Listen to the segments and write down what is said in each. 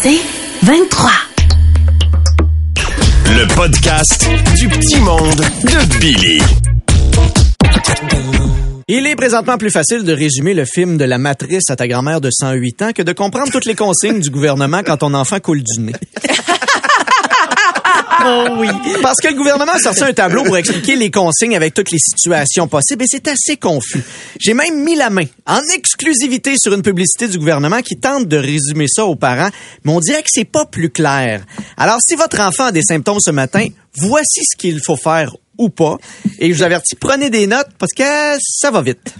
C'est 23. Le podcast du petit monde de Billy. Il est présentement plus facile de résumer le film de la matrice à ta grand-mère de 108 ans que de comprendre toutes les consignes du gouvernement quand ton enfant coule du nez. Oh oui. Parce que le gouvernement a sorti un tableau pour expliquer les consignes avec toutes les situations possibles et c'est assez confus. J'ai même mis la main en exclusivité sur une publicité du gouvernement qui tente de résumer ça aux parents, mais on dirait que c'est pas plus clair. Alors si votre enfant a des symptômes ce matin, voici ce qu'il faut faire ou pas. Et je vous avertis, prenez des notes parce que ça va vite.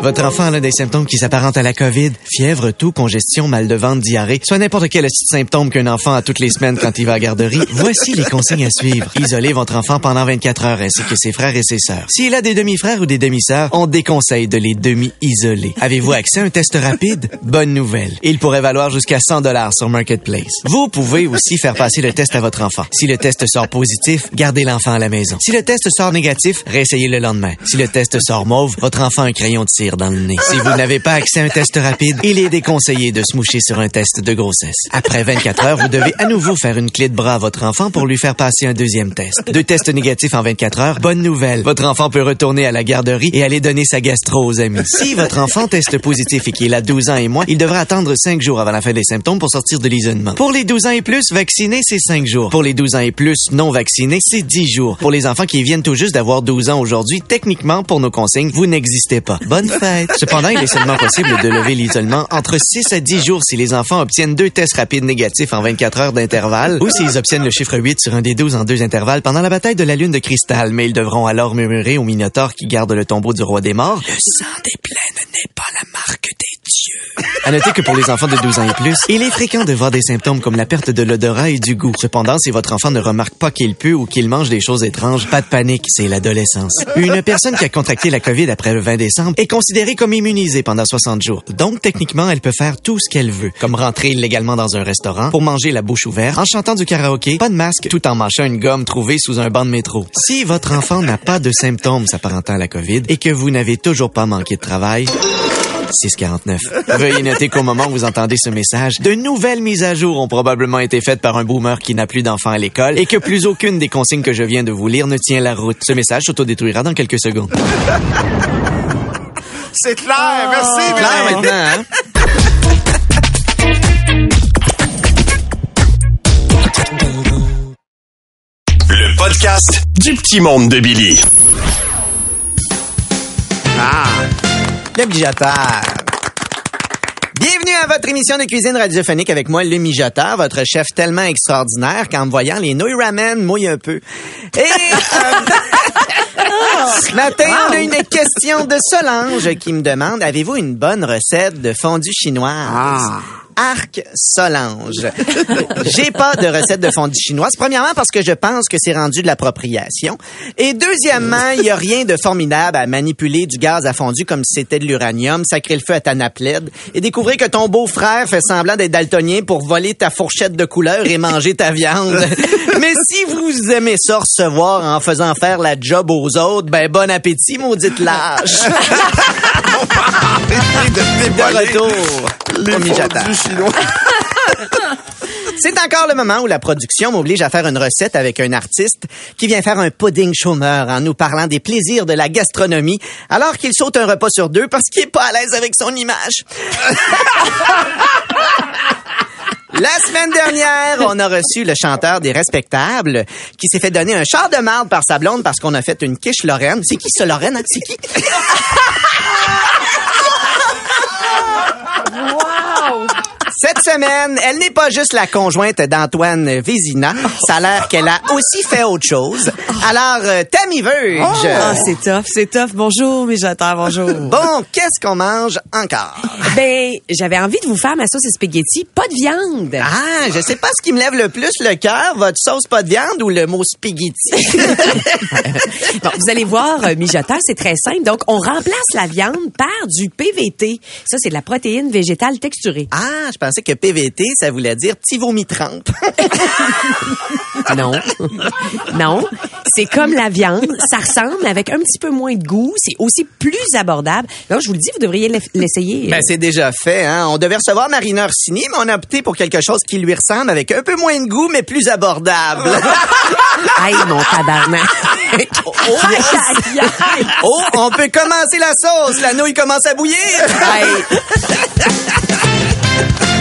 Votre enfant a des symptômes qui s'apparentent à la COVID. Fièvre, toux, congestion, mal de ventre, diarrhée. Soit n'importe quel symptôme qu'un enfant a toutes les semaines quand il va à la garderie. Voici les consignes à suivre. Isolez votre enfant pendant 24 heures ainsi que ses frères et ses sœurs. S'il a des demi-frères ou des demi-sœurs, on déconseille de les demi-isoler. Avez-vous accès à un test rapide? Bonne nouvelle. Il pourrait valoir jusqu'à 100 dollars sur Marketplace. Vous pouvez aussi faire passer le test à votre enfant. Si le test sort positif, gardez l'enfant à la maison. Si le test sort négatif, réessayez le lendemain. Si le test sort mauve, votre enfant a un crayon de cire dans le nez. Si vous n'avez pas accès à un test rapide, il est déconseillé de se moucher sur un test de grossesse. Après 24 heures, vous devez à nouveau faire une clé de bras à votre enfant pour lui faire passer un deuxième test. Deux tests négatifs en 24 heures, bonne nouvelle. Votre enfant peut retourner à la garderie et aller donner sa gastro aux amis. Si votre enfant teste positif et qu'il a 12 ans et moins, il devra attendre 5 jours avant la fin des symptômes pour sortir de l'isolement. Pour les 12 ans et plus, vaccinés, c'est 5 jours. Pour les 12 ans et plus, non vaccinés, c'est 10 jours. Pour les enfants qui viennent tout juste d'avoir 12 ans aujourd'hui, techniquement, pour nos consignes, vous n'existez pas. Bonne fête! Cependant, il est seulement possible de lever l'isolement entre 6 à 10 jours si les enfants obtiennent deux tests rapides négatifs en 24 heures d'intervalle ou s'ils obtiennent le chiffre 8 sur un des 12 en deux intervalles pendant la bataille de la lune de cristal. Mais ils devront alors murmurer au Minotaure qui garde le tombeau du roi des morts. Le sang des plaines À noter que pour les enfants de 12 ans et plus, il est fréquent de voir des symptômes comme la perte de l'odorat et du goût. Cependant, si votre enfant ne remarque pas qu'il pue ou qu'il mange des choses étranges, pas de panique, c'est l'adolescence. Une personne qui a contracté la COVID après le 20 décembre est considérée comme immunisée pendant 60 jours. Donc, techniquement, elle peut faire tout ce qu'elle veut, comme rentrer illégalement dans un restaurant, pour manger la bouche ouverte, en chantant du karaoké, pas de masque, tout en mâchant une gomme trouvée sous un banc de métro. Si votre enfant n'a pas de symptômes s'apparentant à la COVID et que vous n'avez toujours pas manqué de travail, 649. Veuillez noter qu'au moment où vous entendez ce message, de nouvelles mises à jour ont probablement été faites par un boomer qui n'a plus d'enfants à l'école et que plus aucune des consignes que je viens de vous lire ne tient la route. Ce message s'autodétruira dans quelques secondes. C'est clair, merci. Clair maintenant, hein? Le podcast du petit monde de Billy. Le mijoteur. Bienvenue à votre émission de cuisine radiophonique avec moi, le mijoteur, votre chef tellement extraordinaire qu'en me voyant les nouilles ramen mouille un peu. Et euh, ce matin, on a une question de Solange qui me demande avez-vous une bonne recette de fondue chinoise? Arc Solange. J'ai pas de recette de fondue chinoise. Premièrement, parce que je pense que c'est rendu de l'appropriation. Et deuxièmement, il y a rien de formidable à manipuler du gaz à fondu comme si c'était de l'uranium, sacrer le feu à ta naplède et découvrir que ton beau-frère fait semblant d'être daltonien pour voler ta fourchette de couleur et manger ta viande. Mais si vous aimez ça recevoir en faisant faire la job aux autres, ben bon appétit, maudite lâche. de De dévoiler retour. les fondus chinois. C'est encore le moment où la production m'oblige à faire une recette avec un artiste qui vient faire un pudding chômeur en nous parlant des plaisirs de la gastronomie alors qu'il saute un repas sur deux parce qu'il est pas à l'aise avec son image. La semaine dernière, on a reçu le chanteur des Respectables qui s'est fait donner un char de marde par sa blonde parce qu'on a fait une quiche Lorraine. C'est qui ce Lorraine? hein? C'est qui? Cette semaine, elle n'est pas juste la conjointe d'Antoine Vézina. Ça a l'air qu'elle a aussi fait autre chose. Alors, euh, Tammy Verge. Ah, c'est tough, c'est tough. Bonjour, mijoteur, bonjour. Bon, qu'est-ce qu'on mange encore? ben, j'avais envie de vous faire ma sauce et spaghetti, pas de viande. Ah, je sais pas ce qui me lève le plus le cœur, votre sauce pas de viande ou le mot spaghetti? Bon, vous allez voir, euh, mijoteur, c'est très simple. Donc, on remplace la viande par du PVT. Ça, c'est de la protéine végétale texturée. ah, je pensais que PVT, ça voulait dire petit vomi trempe. Non. non. C'est comme la viande. Ça ressemble avec un petit peu moins de goût. C'est aussi plus abordable. Donc, je vous le dis, vous devriez l'essayer. Ben, c'est déjà fait, hein. On devait recevoir Marina Orsini, mais on a opté pour quelque chose qui lui ressemble avec un peu moins de goût, mais plus abordable. Aïe, mon tabarnak. oh, oh, on peut commencer la sauce. La nouille commence à bouillir. Aïe.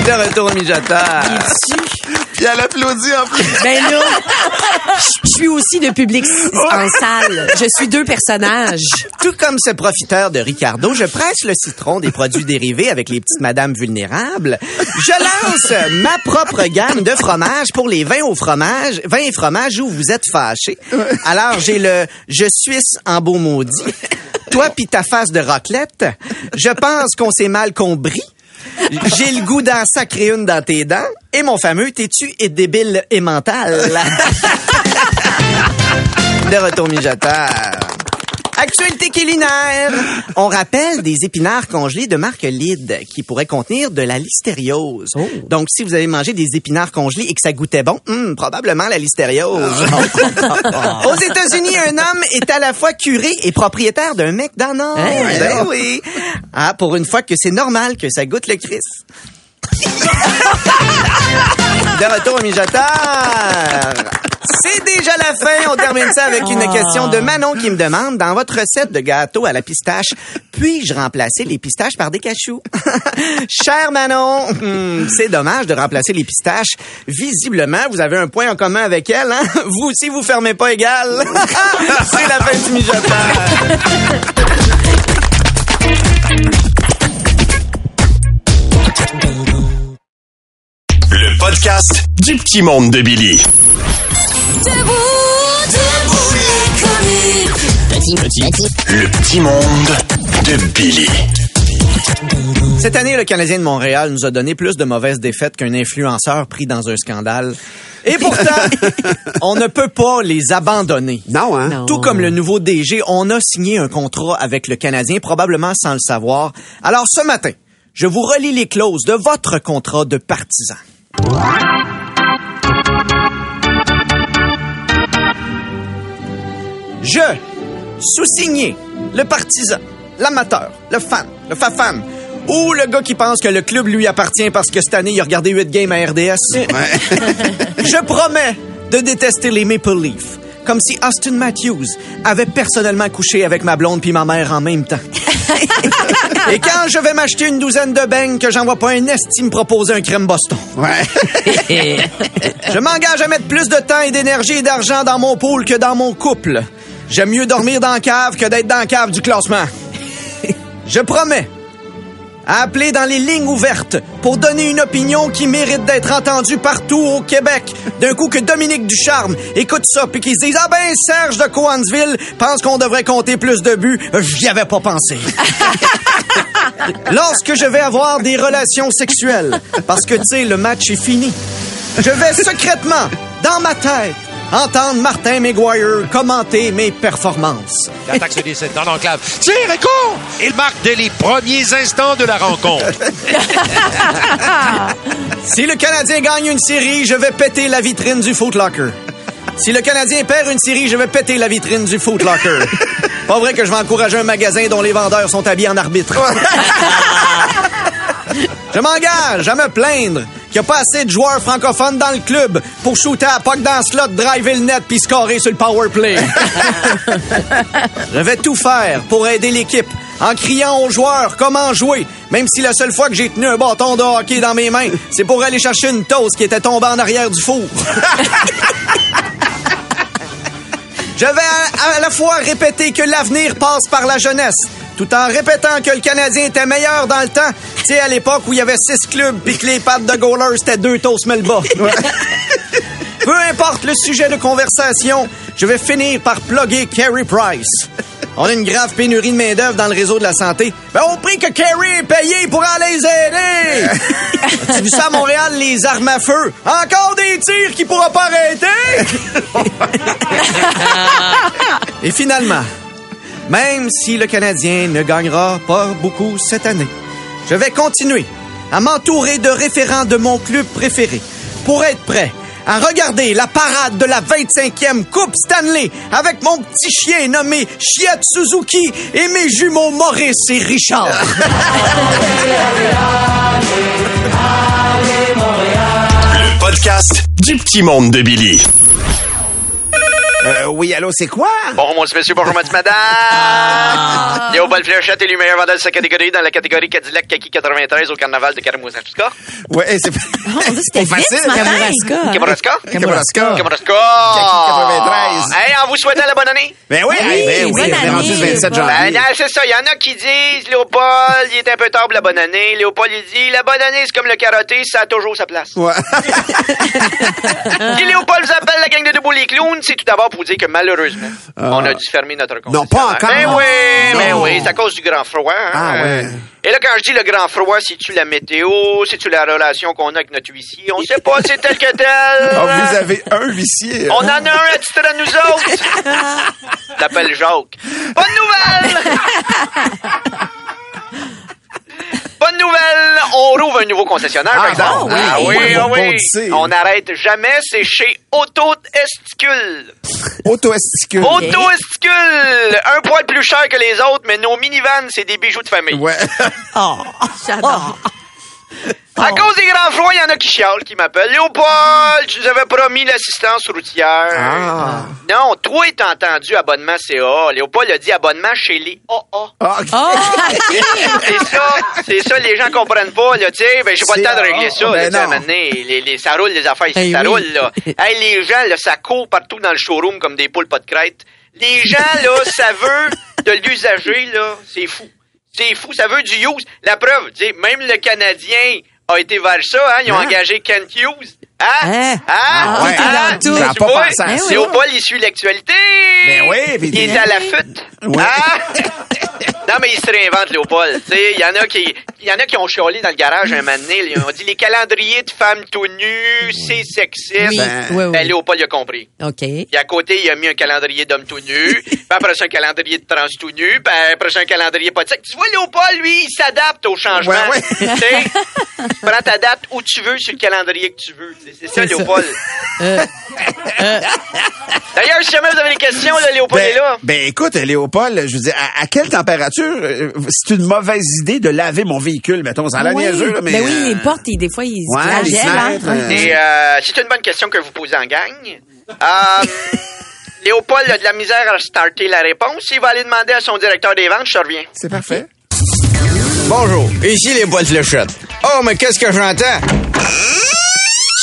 De retour au mijoteur. Puis elle applaudit en plus. Ben là, je suis aussi de public en salle. Je suis deux personnages. Tout comme ce profiteur de Ricardo, je presse le citron des produits dérivés avec les petites madames vulnérables. Je lance ma propre gamme de fromages pour les vins au fromage, vins et fromages où vous êtes fâchés. Alors, j'ai le je suisse en beau maudit. Toi pis ta face de raclette. Je pense qu'on s'est mal compris. J'ai le goût d'en sacrer une dans tes dents. Et mon fameux t'es-tu et débile et mental? de retour. Actualité culinaire. On rappelle des épinards congelés de marque Lid qui pourraient contenir de la listériose. Donc, si vous avez mangé des épinards congelés et que ça goûtait bon, hum, probablement la listériose. Aux États-Unis, un homme est à la fois curé et propriétaire d'un McDonald's. Hein? Ben oui. Ah, pour une fois que c'est normal que ça goûte le Chris. De retour au mijoteur. C'est déjà la fin. On termine ça avec une question de Manon qui me demande, dans votre recette de gâteau à la pistache, puis-je remplacer les pistaches par des cachous? Cher Manon, hmm, c'est dommage de remplacer les pistaches. Visiblement, vous avez un point en commun avec elle. Hein? Vous aussi, vous fermez pas égal. c'est la fin du mijoteur. Le podcast du petit monde de Billy. Debout, debout les comiques. Le petit monde de Billy. Cette année, le Canadien de Montréal nous a donné plus de mauvaises défaites qu'un influenceur pris dans un scandale. Et pourtant, on ne peut pas les abandonner. Non, hein? Non. Tout comme le nouveau DG, on a signé un contrat avec le Canadien, probablement sans le savoir. Alors ce matin, je vous relis les clauses de votre contrat de partisan. Je, sous-signé, le partisan, l'amateur, le fan, le fa-fan, ou le gars qui pense que le club lui appartient parce que cette année, il a regardé 8 games à RDS. Je promets de détester les Maple Leafs. Comme si Austin Matthews avait personnellement couché avec ma blonde puis ma mère en même temps. Et quand je vais m'acheter une douzaine de beignes que j'envoie pas un esti me proposer un crème Boston. Ouais. Je m'engage à mettre plus de temps et d'énergie et d'argent dans mon pool que dans mon couple. J'aime mieux dormir dans la cave que d'être dans la cave du classement. Je promets à appeler dans les lignes ouvertes pour donner une opinion qui mérite d'être entendue partout au Québec. D'un coup que Dominique Ducharme écoute ça puis qu'il se dise « Ah ben, Serge de Coansville pense qu'on devrait compter plus de buts. J'y avais pas pensé. » Lorsque je vais avoir des relations sexuelles, parce que, tu sais, le match est fini, je vais secrètement, dans ma tête, entendre Martin McGuire commenter mes performances. L'attaque se décide dans l'enclave. Tire et court! Il marque dès les premiers instants de la rencontre. Si le Canadien gagne une série, je vais péter la vitrine du Foot Locker. Si le Canadien perd une série, je vais péter la vitrine du Foot Locker. Pas vrai que je vais encourager un magasin dont les vendeurs sont habillés en arbitre. Je m'engage à me plaindre qu'il n'y a pas assez de joueurs francophones dans le club pour shooter à puck dans le slot, driver le net puis scorer sur le power play. Je vais tout faire pour aider l'équipe en criant aux joueurs comment jouer, même si la seule fois que j'ai tenu un bâton de hockey dans mes mains, c'est pour aller chercher une toast qui était tombée en arrière du four. Je vais à, à la fois répéter que l'avenir passe par la jeunesse, tout en répétant que le Canadien était meilleur dans le temps. Tu sais, à l'époque où il y avait six clubs puis que les pattes de goalers, c'était deux toasts Melba. Peu importe le sujet de conversation, je vais finir par plugger Carey Price. On a une grave pénurie de main-d'œuvre dans le réseau de la santé. Ben, au prix que Carey est payé pour aller les aider! As-tu vu ça à Montréal, les armes à feu? Encore des tirs qui pourra pas arrêter? Et finalement, même si le Canadien ne gagnera pas beaucoup cette année, je vais continuer à m'entourer de référents de mon club préféré pour être prêt à regarder la parade de la 25e Coupe Stanley avec mon petit chien nommé Chiat Suzuki et mes jumeaux Maurice et Richard. Le podcast du petit monde de Billy. Euh, oui, allô, c'est quoi? Bonjour, monsieur, monsieur, bonjour, madame, madame. Léo Paul Fléchette est le meilleur vendeur de sa catégorie dans la catégorie Cadillac Kaki 93 au carnaval de Karamazov-Tuska. Ouais, c'est Oh, on dit que c'était Pas vite facile, ce matin. Kamouraska. Kamouraska? Kamouraska. Kamouraska. Kaki 93. Hey, en vous souhaitant la bonne année. Ben oui, Oui, ben oui, bonne on est rendu année. le 27 Ben, janvier. c'est ça. Il y en a qui disent, Léopold, il est un peu tard pour la bonne année. Léopold, il dit, la bonne année, c'est comme le karaté, ça a toujours sa place. Ouais. Léopold vous appelle la gang de Debout les clowns, c'est tout d'abord pour vous dire que malheureusement, on a dû fermer notre compte. Non, pas encore. Ben oui, ben Non. oui, c'est à cause du grand froid. hein. Ah, ouais. Et là, quand je dis le grand froid, c'est-tu la météo, c'est-tu la relation qu'on a avec notre huissier? On sait pas, c'est tel que tel. Ah, vous avez un huissier. On en a un à titre à nous autres. T'appelles Jacques. Bonne nouvelle! Bonne nouvelle! On rouvre un nouveau concessionnaire, par Ah, exemple. bon, oui. Ah oui, ah oui. On n'arrête jamais, c'est chez Auto Esticule. Auto-esticule. Auto Esticule! Un poil plus cher que les autres, mais nos minivans, c'est des bijoux de famille. Ouais. Oh, j'adore. À cause des grands froids, il y en a qui chialent, qui m'appellent. Léopold, tu nous avais promis l'assistance routière. Ah. Non, toi, t'as entendu abonnement CA. Léopold a dit abonnement chez les AA. Ah. Oh, C'est ça, c'est ça, les gens comprennent pas, là, tu sais, ben, j'ai pas le temps de régler ça, Ben là, moment donné, les, les, ça roule, les affaires ici, Eh ça oui. roule, là. Hey, les gens, là, ça court partout dans le showroom comme des poules pas de crête. Les gens, là, ça veut de l'usager, là, c'est fou. C'est fou, ça veut du use. La preuve, tu sais, même le Canadien a été vers ça, hein, ils ont Hein? engagé Kent Hughes. Hein? Hein? Hein? Ah, ouais. Hein? Tout est dans tout. J'en ai Tu pas vois? pensé à ça. oui. Léopold, il suit l'actualité. Ben oui, Il est à la fute. Ouais. Hein? non, mais il se réinvente, Léopold. Tu sais, il y en a qui, il y en a qui ont chialé dans le garage un moment donné. Ils ont dit les calendriers de femmes tout nues, c'est sexiste. Oui, Ben, oui, oui. Ben, Léopold, il a compris. OK. Puis à côté, il a mis un calendrier d'hommes tout nus. puis après un calendrier de trans tout nus. Puis après un calendrier pas de sexe. Tu vois, Léopold, lui, il s'adapte au changement. Ouais, ouais. Tu sais, prends ta date où tu veux sur le calendrier que tu veux. C'est- ça, C'est ça. Léopold. D'ailleurs, si jamais vous avez des questions, là, Léopold est Ben, là. ben écoute, Léopold, je veux dire, à, à quelle température euh, c'est une mauvaise idée de laver mon véhicule, mettons, ça a l'air Oui. niaiseux, là, mais... Ben oui, euh, les portes, ils- des fois, ils se Ouais, les flagellent, hein. euh, Et euh, c'est une bonne question que vous posez en gang. Euh, Léopold a de la misère à starter la réponse. Il va aller demander à son directeur des ventes. Je te reviens. C'est parfait. Bonjour, ici les Paul Fléchette. Oh, mais qu'est-ce que j'entends?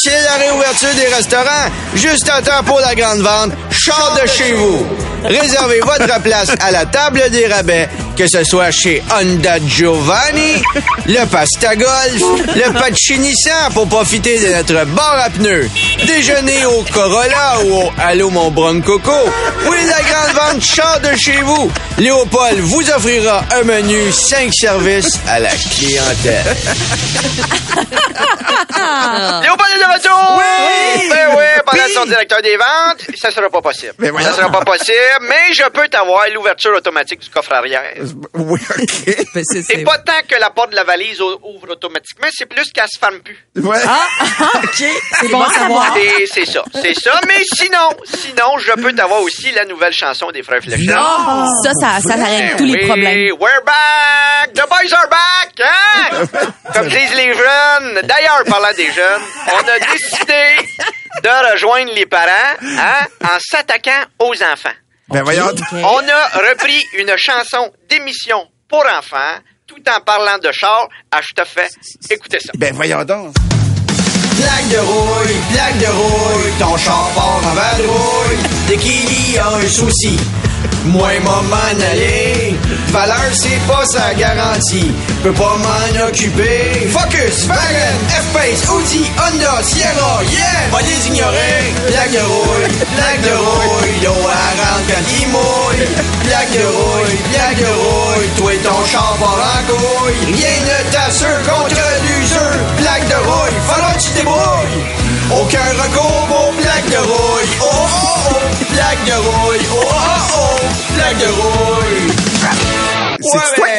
C'est la réouverture des restaurants, juste à temps pour la grande vente. Char de chez vous. Réservez votre place à la table des rabais, que ce soit chez Honda Giovanni, le Pasta Golf, le Pachinissan pour profiter de notre bar à pneus. Déjeuner au Corolla ou au Allô mon Broncoco. Oui, la grande vente char de chez vous. Léopold vous offrira un menu 5 services à la clientèle. Léopold est de retour! Oui! Ben oui, pendant son directeur des ventes, ça sera pas possible. Mais voyons. ça sera pas possible, mais je peux t'avoir l'ouverture automatique du coffre arrière. Oui, OK. Ben, c'est- pas tant que la porte de la valise ouvre automatiquement, c'est plus qu'elle se ferme plus. Ouais. Ah, OK. C'est bon à savoir. C'est- C'est ça, c'est ça. Mais sinon, sinon, je peux t'avoir aussi la nouvelle chanson des Frères Fléchettes. Ah, ça, ça, ça arrête tous les Oui, problèmes. We're back! The boys are back! Hein? Comme disent les jeunes. D'ailleurs, parlant des jeunes, on a décidé de rejoindre les parents hein, en s'attaquant aux enfants. Ben voyons. OK. On a repris une chanson d'émission pour enfants tout en parlant de char. Ah, je te fais écoutez ça. Ben voyons donc. Plaque de rouille, plaque de rouille, ton char part en vadrouille. Dès qu'il y a un souci, moi m'en aller. Valeur, c'est pas sa garantie. Peux pas m'en occuper. Focus, Wagon, F-Pace, Audi, Honda, Sierra, yeah! Pas les ignorer. Plaque de rouille, plaque de rouille, l'eau rentre quand il mouille. Plaque de rouille, plaque de rouille, toi et ton char part en couille. Rien ne t'assure contre l'usure. Plaque de rouille, falloir que tu débrouilles. Aucun recours